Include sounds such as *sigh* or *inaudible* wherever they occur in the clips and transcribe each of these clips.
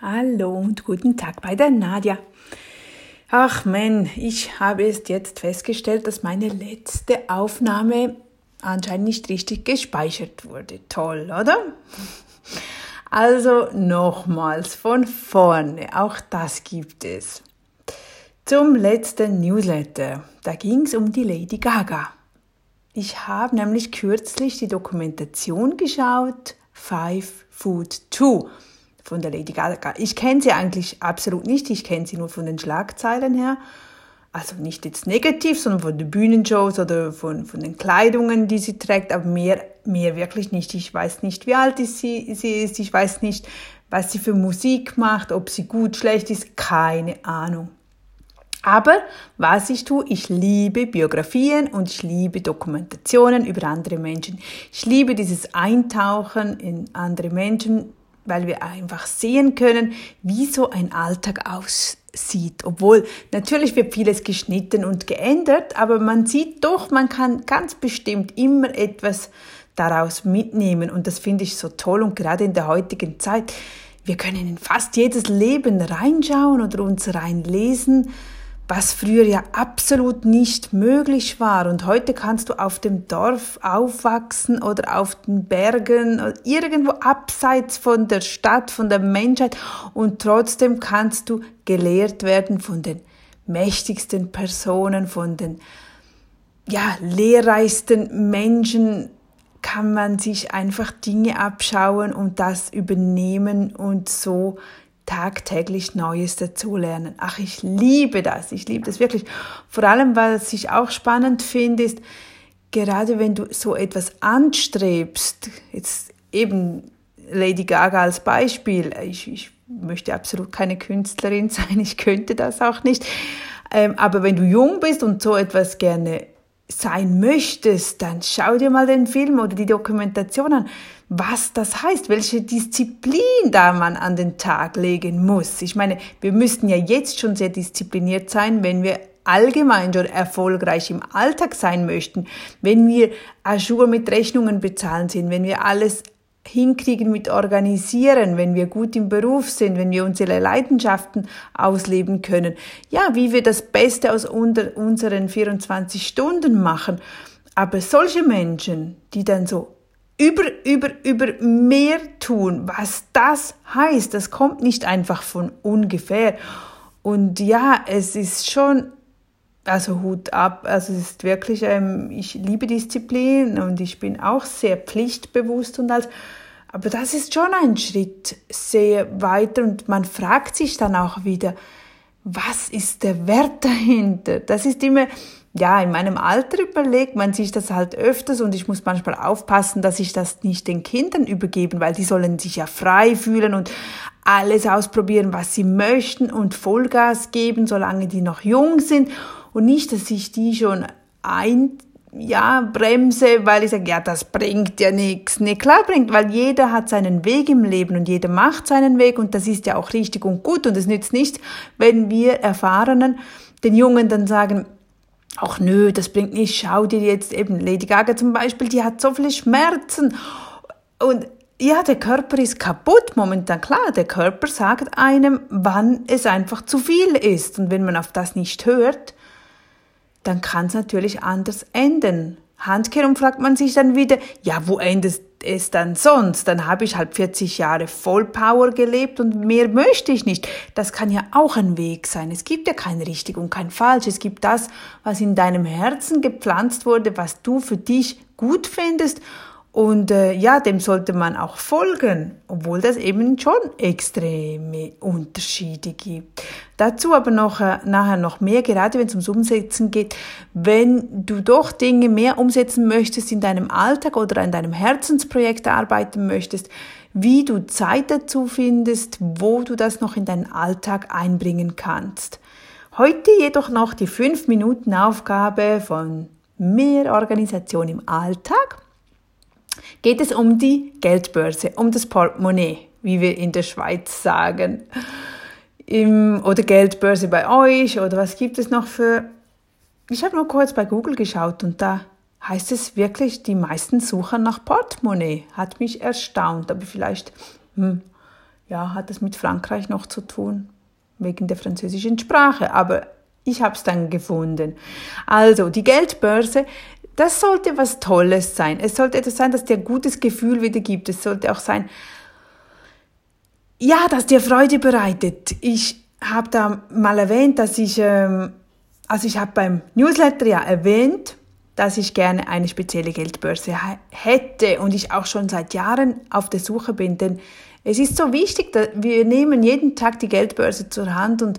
Hallo und guten Tag bei der Nadja. Ach man, ich habe es jetzt festgestellt, dass meine letzte Aufnahme anscheinend nicht richtig gespeichert wurde. Toll, oder? Also nochmals von vorne, auch das gibt es. Zum letzten Newsletter, da ging es um die Lady Gaga. Ich habe nämlich kürzlich die Dokumentation geschaut, Five Food Two von der Lady Gaga. Ich kenne sie eigentlich absolut nicht, ich kenne sie nur von den Schlagzeilen her. Also nicht jetzt negativ, sondern von den Bühnenshows oder von, von den Kleidungen, die sie trägt, aber mehr, mehr wirklich nicht. Ich weiß nicht, wie alt sie, sie ist, ich weiß nicht, was sie für Musik macht, ob sie gut, schlecht ist, keine Ahnung. Aber was ich tue, ich liebe Biografien und ich liebe Dokumentationen über andere Menschen. Ich liebe dieses Eintauchen in andere Menschen, weil wir einfach sehen können, wie so ein Alltag aussieht. Obwohl natürlich wird vieles geschnitten und geändert, aber man sieht doch, man kann ganz bestimmt immer etwas daraus mitnehmen. Und das finde ich so toll. Und gerade in der heutigen Zeit, wir können in fast jedes Leben reinschauen oder uns reinlesen was früher ja absolut nicht möglich war. Und heute kannst du auf dem Dorf aufwachsen oder auf den Bergen, oder irgendwo abseits von der Stadt, von der Menschheit und trotzdem kannst du gelehrt werden von den mächtigsten Personen, von den ja, lehrreichsten Menschen, kann man sich einfach Dinge abschauen und das übernehmen und so tagtäglich Neues dazulernen. Ach, ich liebe das. Ich liebe das wirklich. Vor allem, was ich auch spannend finde, ist, gerade wenn du so etwas anstrebst, jetzt eben Lady Gaga als Beispiel, ich, ich möchte absolut keine Künstlerin *laughs* sein, ich könnte das auch nicht, ähm, aber wenn du jung bist und so etwas gerne sein möchtest, dann schau dir mal den Film oder die Dokumentation an, was das heißt, welche Disziplin da man an den Tag legen muss. Ich meine, wir müssten ja jetzt schon sehr diszipliniert sein, wenn wir allgemein schon erfolgreich im Alltag sein möchten, wenn wir Ajour mit Rechnungen bezahlen sind, wenn wir alles hinkriegen mit organisieren, wenn wir gut im Beruf sind, wenn wir unsere Leidenschaften ausleben können. Ja, wie wir das Beste aus unseren 24 Stunden machen. Aber solche Menschen, die dann so über, über, über mehr tun, was das heißt, das kommt nicht einfach von ungefähr. Und ja, es ist schon also Hut ab. Also es ist wirklich, ähm, ich liebe Disziplin und ich bin auch sehr pflichtbewusst und als, aber das ist schon ein Schritt sehr weiter und man fragt sich dann auch wieder, was ist der Wert dahinter? Das ist immer, ja, in meinem Alter überlegt man sich das halt öfters und ich muss manchmal aufpassen, dass ich das nicht den Kindern übergeben, weil die sollen sich ja frei fühlen und alles ausprobieren, was sie möchten und Vollgas geben, solange die noch jung sind und nicht, dass ich die schon ein, ja, bremse, weil ich sage, ja, das bringt ja nichts. Nee, klar bringt, weil jeder hat seinen Weg im Leben und jeder macht seinen Weg und das ist ja auch richtig und gut und es nützt nichts, wenn wir Erfahrenen den Jungen dann sagen, ach nö, das bringt nichts, schau dir jetzt eben Lady Gaga zum Beispiel, die hat so viele Schmerzen und ja, der Körper ist kaputt momentan. Klar, der Körper sagt einem, wann es einfach zu viel ist. Und wenn man auf das nicht hört, dann kann es natürlich anders enden. Handkehrum fragt man sich dann wieder, ja, wo endet es dann sonst? Dann habe ich halt 40 Jahre Vollpower gelebt und mehr möchte ich nicht. Das kann ja auch ein Weg sein. Es gibt ja kein richtig und kein falsch. Es gibt das, was in deinem Herzen gepflanzt wurde, was du für dich gut findest und äh, ja, dem sollte man auch folgen, obwohl das eben schon extreme Unterschiede gibt. Dazu aber noch äh, nachher noch mehr, gerade wenn es ums Umsetzen geht. Wenn du doch Dinge mehr umsetzen möchtest in deinem Alltag oder an deinem Herzensprojekt arbeiten möchtest, wie du Zeit dazu findest, wo du das noch in deinen Alltag einbringen kannst. Heute jedoch noch die 5 Minuten Aufgabe von mehr Organisation im Alltag geht es um die Geldbörse, um das Portemonnaie, wie wir in der Schweiz sagen. Im, oder Geldbörse bei euch oder was gibt es noch für... Ich habe nur kurz bei Google geschaut und da heißt es wirklich, die meisten suchen nach Portemonnaie. Hat mich erstaunt, aber vielleicht hm, ja, hat es mit Frankreich noch zu tun, wegen der französischen Sprache. Aber ich habe es dann gefunden. Also, die Geldbörse, das sollte was Tolles sein. Es sollte etwas sein, das dir ein gutes Gefühl wieder gibt. Es sollte auch sein, ja, das dir Freude bereitet. Ich habe da mal erwähnt, dass ich, ähm, also ich habe beim Newsletter ja erwähnt, dass ich gerne eine spezielle Geldbörse hätte und ich auch schon seit Jahren auf der Suche bin, denn es ist so wichtig, dass wir nehmen jeden Tag die Geldbörse zur Hand und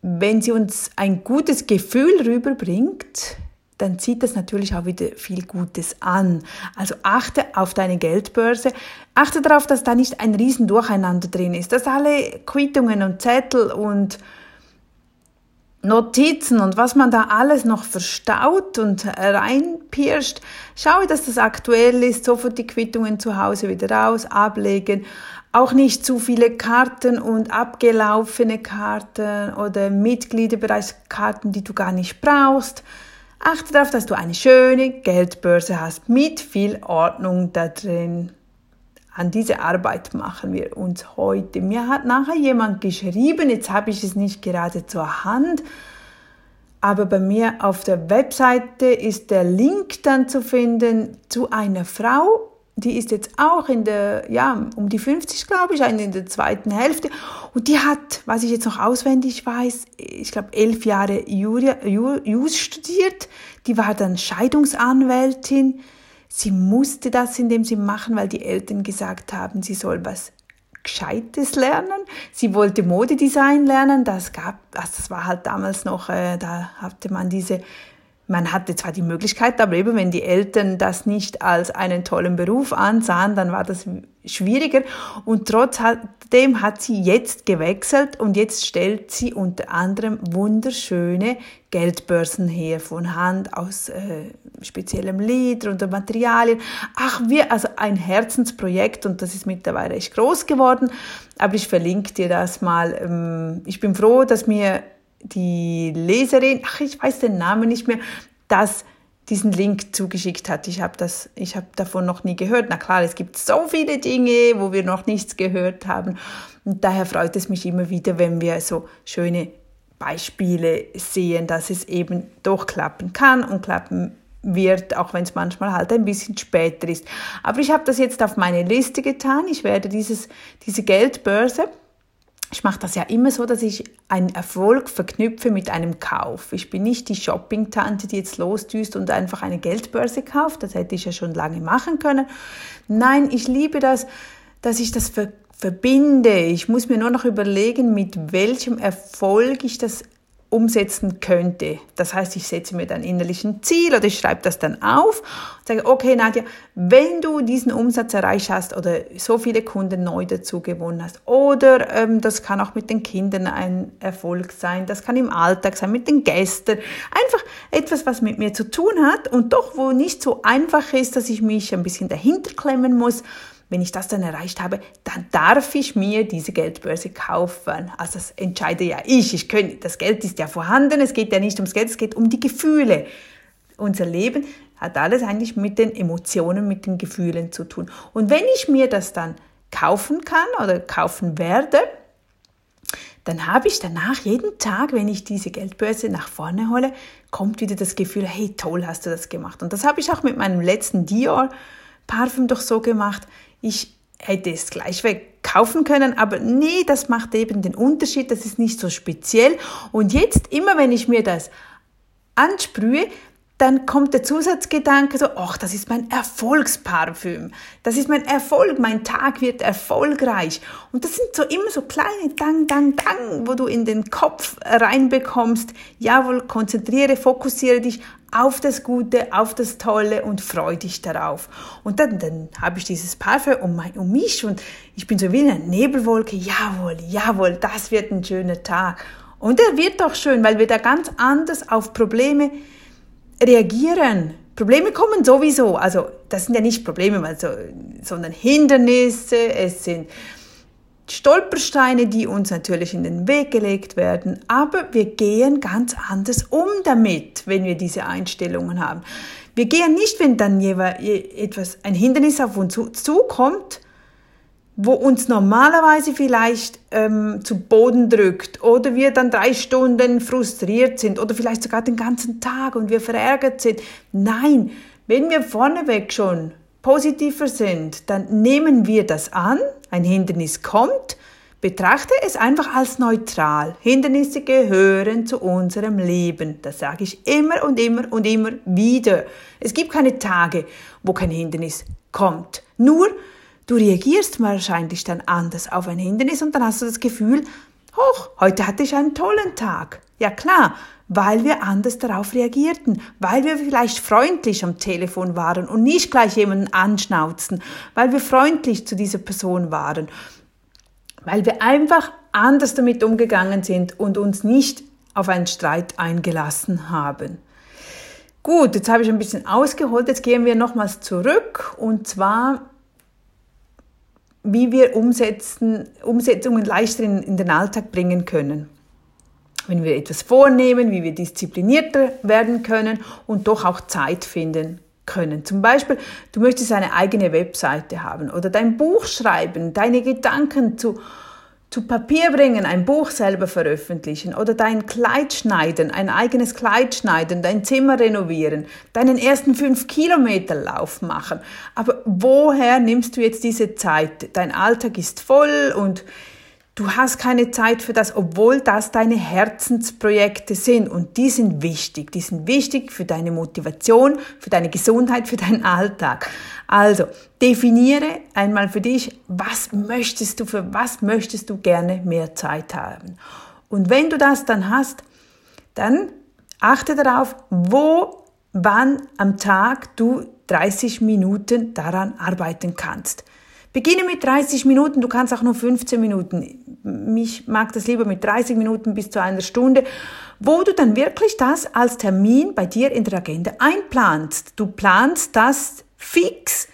wenn sie uns ein gutes Gefühl rüberbringt, dann zieht das natürlich auch wieder viel Gutes an. Also achte auf deine Geldbörse. Achte darauf, dass da nicht ein riesen Durcheinander drin ist, dass alle Quittungen und Zettel und Notizen und was man da alles noch verstaut und reinpirscht. Schaue, dass das aktuell ist, sofort die Quittungen zu Hause wieder raus, ablegen. Auch nicht zu viele Karten und abgelaufene Karten oder Mitgliederbereichskarten, die du gar nicht brauchst. Achte darauf, dass du eine schöne Geldbörse hast mit viel Ordnung da drin. An diese Arbeit machen wir uns heute. Mir hat nachher jemand geschrieben, jetzt habe ich es nicht gerade zur Hand, aber bei mir auf der Webseite ist der Link dann zu finden zu einer Frau, die ist jetzt auch in der, ja, um die 50, glaube ich, in der zweiten Hälfte. Und die hat, was ich jetzt noch auswendig weiß, ich glaube, elf Jahre Jus studiert. Die war dann Scheidungsanwältin. Sie musste das in dem Sinne machen, weil die Eltern gesagt haben, sie soll was Gescheites lernen. Sie wollte Modedesign lernen. Das gab, das war halt damals noch, äh, da hatte man diese man hatte zwar die Möglichkeit, aber eben wenn die Eltern das nicht als einen tollen Beruf ansahen, dann war das schwieriger. Und trotzdem hat sie jetzt gewechselt und jetzt stellt sie unter anderem wunderschöne Geldbörsen her von Hand aus äh, speziellem Leder und Materialien. Ach, wir, also ein Herzensprojekt und das ist mittlerweile echt groß geworden. Aber ich verlinke dir das mal. Ähm, ich bin froh, dass mir die Leserin, ach, ich weiß den Namen nicht mehr, das diesen Link zugeschickt hat. Ich habe das, ich habe davon noch nie gehört. Na klar, es gibt so viele Dinge, wo wir noch nichts gehört haben. Und daher freut es mich immer wieder, wenn wir so schöne Beispiele sehen, dass es eben doch klappen kann und klappen wird, auch wenn es manchmal halt ein bisschen später ist. Aber ich habe das jetzt auf meine Liste getan. Ich werde dieses, diese Geldbörse ich mache das ja immer so, dass ich einen Erfolg verknüpfe mit einem Kauf. Ich bin nicht die Shopping-Tante, die jetzt losdüst und einfach eine Geldbörse kauft. Das hätte ich ja schon lange machen können. Nein, ich liebe das, dass ich das verbinde. Ich muss mir nur noch überlegen, mit welchem Erfolg ich das umsetzen könnte. Das heißt, ich setze mir dann innerlich ein Ziel oder ich schreibe das dann auf und sage, okay, Nadja, wenn du diesen Umsatz erreicht hast oder so viele Kunden neu dazu gewonnen hast oder ähm, das kann auch mit den Kindern ein Erfolg sein, das kann im Alltag sein, mit den Gästen, einfach etwas, was mit mir zu tun hat und doch wo nicht so einfach ist, dass ich mich ein bisschen dahinter klemmen muss, wenn ich das dann erreicht habe, dann darf ich mir diese Geldbörse kaufen. Also das entscheide ja ich. ich könnte, das Geld ist ja vorhanden, es geht ja nicht ums Geld, es geht um die Gefühle. Unser Leben hat alles eigentlich mit den Emotionen, mit den Gefühlen zu tun. Und wenn ich mir das dann kaufen kann oder kaufen werde, dann habe ich danach jeden Tag, wenn ich diese Geldbörse nach vorne hole, kommt wieder das Gefühl, hey, toll hast du das gemacht. Und das habe ich auch mit meinem letzten Dior Parfüm doch so gemacht ich hätte es gleichweg kaufen können, aber nee, das macht eben den Unterschied, das ist nicht so speziell. Und jetzt, immer wenn ich mir das ansprühe, dann kommt der Zusatzgedanke so, ach, das ist mein Erfolgsparfüm. Das ist mein Erfolg, mein Tag wird erfolgreich. Und das sind so immer so kleine Dang, Dang, Dang, wo du in den Kopf reinbekommst. Jawohl, konzentriere, fokussiere dich auf das Gute, auf das Tolle und freu dich darauf. Und dann, dann habe ich dieses Parfüm um, mein, um mich und ich bin so wie in einer Nebelwolke. Jawohl, jawohl, das wird ein schöner Tag. Und er wird doch schön, weil wir da ganz anders auf Probleme reagieren. Probleme kommen sowieso, also das sind ja nicht Probleme, also, sondern Hindernisse, es sind Stolpersteine, die uns natürlich in den Weg gelegt werden, aber wir gehen ganz anders um damit, wenn wir diese Einstellungen haben. Wir gehen nicht, wenn dann etwas, ein Hindernis auf uns zukommt, wo uns normalerweise vielleicht ähm, zu Boden drückt oder wir dann drei Stunden frustriert sind oder vielleicht sogar den ganzen Tag und wir verärgert sind. Nein, wenn wir vorneweg schon positiver sind, dann nehmen wir das an, ein Hindernis kommt, betrachte es einfach als neutral. Hindernisse gehören zu unserem Leben. Das sage ich immer und immer und immer wieder. Es gibt keine Tage, wo kein Hindernis kommt. Nur, Du reagierst wahrscheinlich dann anders auf ein Hindernis und dann hast du das Gefühl, hoch, heute hatte ich einen tollen Tag. Ja klar, weil wir anders darauf reagierten, weil wir vielleicht freundlich am Telefon waren und nicht gleich jemanden anschnauzten, weil wir freundlich zu dieser Person waren, weil wir einfach anders damit umgegangen sind und uns nicht auf einen Streit eingelassen haben. Gut, jetzt habe ich ein bisschen ausgeholt, jetzt gehen wir nochmals zurück und zwar wie wir Umsetzen, Umsetzungen leichter in, in den Alltag bringen können. Wenn wir etwas vornehmen, wie wir disziplinierter werden können und doch auch Zeit finden können. Zum Beispiel, du möchtest eine eigene Webseite haben oder dein Buch schreiben, deine Gedanken zu zu Papier bringen, ein Buch selber veröffentlichen oder dein Kleid schneiden, ein eigenes Kleid schneiden, dein Zimmer renovieren, deinen ersten fünf Kilometer Lauf machen. Aber woher nimmst du jetzt diese Zeit? Dein Alltag ist voll und Du hast keine Zeit für das, obwohl das deine Herzensprojekte sind und die sind wichtig. Die sind wichtig für deine Motivation, für deine Gesundheit, für deinen Alltag. Also definiere einmal für dich, was möchtest du, für was möchtest du gerne mehr Zeit haben. Und wenn du das dann hast, dann achte darauf, wo, wann am Tag du 30 Minuten daran arbeiten kannst. Beginne mit 30 Minuten, du kannst auch nur 15 Minuten. Mich mag das lieber mit 30 Minuten bis zu einer Stunde, wo du dann wirklich das als Termin bei dir in der Agenda einplanst. Du planst das fix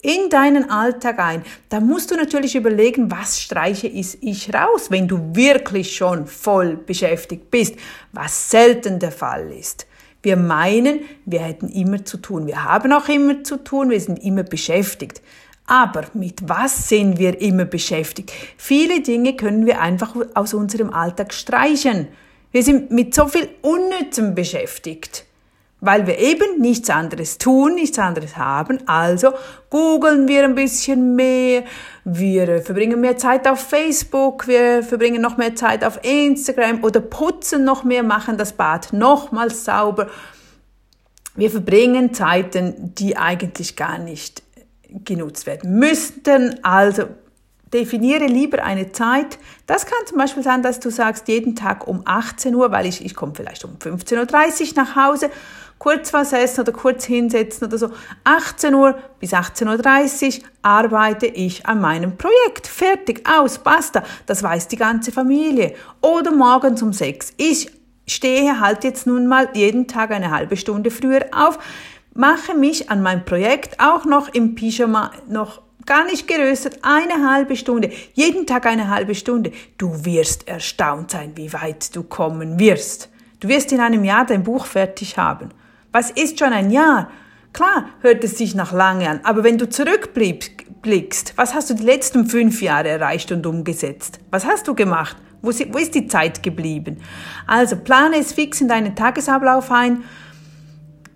in deinen Alltag ein. Da musst du natürlich überlegen, was streiche ich raus, wenn du wirklich schon voll beschäftigt bist, was selten der Fall ist. Wir meinen, wir hätten immer zu tun. Wir haben auch immer zu tun, wir sind immer beschäftigt. Aber mit was sind wir immer beschäftigt? Viele Dinge können wir einfach aus unserem Alltag streichen. Wir sind mit so viel Unnützem beschäftigt, weil wir eben nichts anderes tun, nichts anderes haben. Also googeln wir ein bisschen mehr, wir verbringen mehr Zeit auf Facebook, wir verbringen noch mehr Zeit auf Instagram oder putzen noch mehr, machen das Bad nochmals sauber. Wir verbringen Zeiten, die eigentlich gar nicht genutzt werden müssten. Also definiere lieber eine Zeit. Das kann zum Beispiel sein, dass du sagst, jeden Tag um 18 Uhr, weil ich, ich komme vielleicht um 15.30 Uhr nach Hause, kurz was essen oder kurz hinsetzen oder so. 18 Uhr bis 18.30 Uhr arbeite ich an meinem Projekt. Fertig, aus, basta. Das weiß die ganze Familie. Oder morgens um 6. Ich stehe halt jetzt nun mal jeden Tag eine halbe Stunde früher auf mache mich an mein Projekt auch noch im Pyjama noch gar nicht geröstet, eine halbe Stunde, jeden Tag eine halbe Stunde. Du wirst erstaunt sein, wie weit du kommen wirst. Du wirst in einem Jahr dein Buch fertig haben. Was ist schon ein Jahr? Klar hört es sich nach lange an, aber wenn du zurückblickst, was hast du die letzten fünf Jahre erreicht und umgesetzt? Was hast du gemacht? Wo ist die Zeit geblieben? Also plane es fix in deinen Tagesablauf ein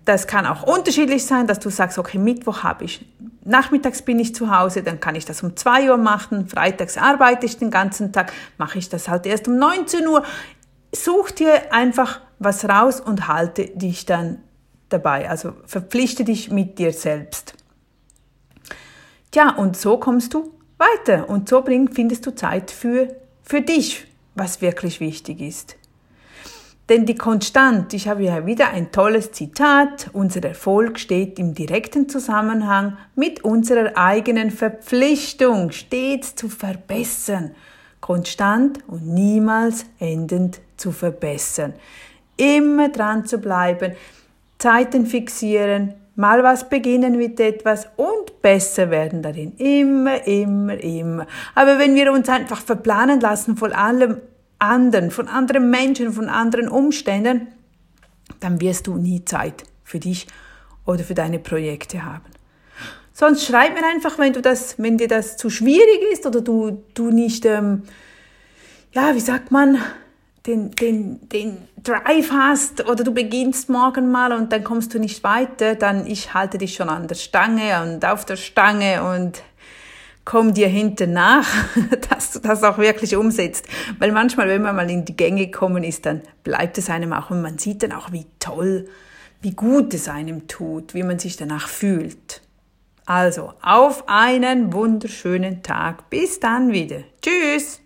das kann auch unterschiedlich sein, dass du sagst, okay, Mittwoch habe ich, nachmittags bin ich zu Hause, dann kann ich das um 2 Uhr machen, freitags arbeite ich den ganzen Tag, mache ich das halt erst um 19 Uhr. Such dir einfach was raus und halte dich dann dabei, also verpflichte dich mit dir selbst. Tja, und so kommst du weiter und so findest du Zeit für, für dich, was wirklich wichtig ist. Denn die Konstant, ich habe ja wieder ein tolles Zitat, unser Erfolg steht im direkten Zusammenhang mit unserer eigenen Verpflichtung, stets zu verbessern. Konstant und niemals endend zu verbessern. Immer dran zu bleiben, Zeiten fixieren, mal was beginnen mit etwas und besser werden darin. Immer, immer, immer. Aber wenn wir uns einfach verplanen lassen von allem anderen, von anderen Menschen, von anderen Umständen, dann wirst du nie Zeit für dich oder für deine Projekte haben. Sonst schreib mir einfach, wenn du das, wenn dir das zu schwierig ist oder du, du nicht, ähm, ja, wie sagt man, den, den, den Drive hast oder du beginnst morgen mal und dann kommst du nicht weiter, dann ich halte dich schon an der Stange und auf der Stange und komm dir hinten nach, *laughs* dass du das auch wirklich umsetzt. Weil manchmal, wenn man mal in die Gänge gekommen ist, dann bleibt es einem auch und man sieht dann auch, wie toll, wie gut es einem tut, wie man sich danach fühlt. Also, auf einen wunderschönen Tag. Bis dann wieder. Tschüss.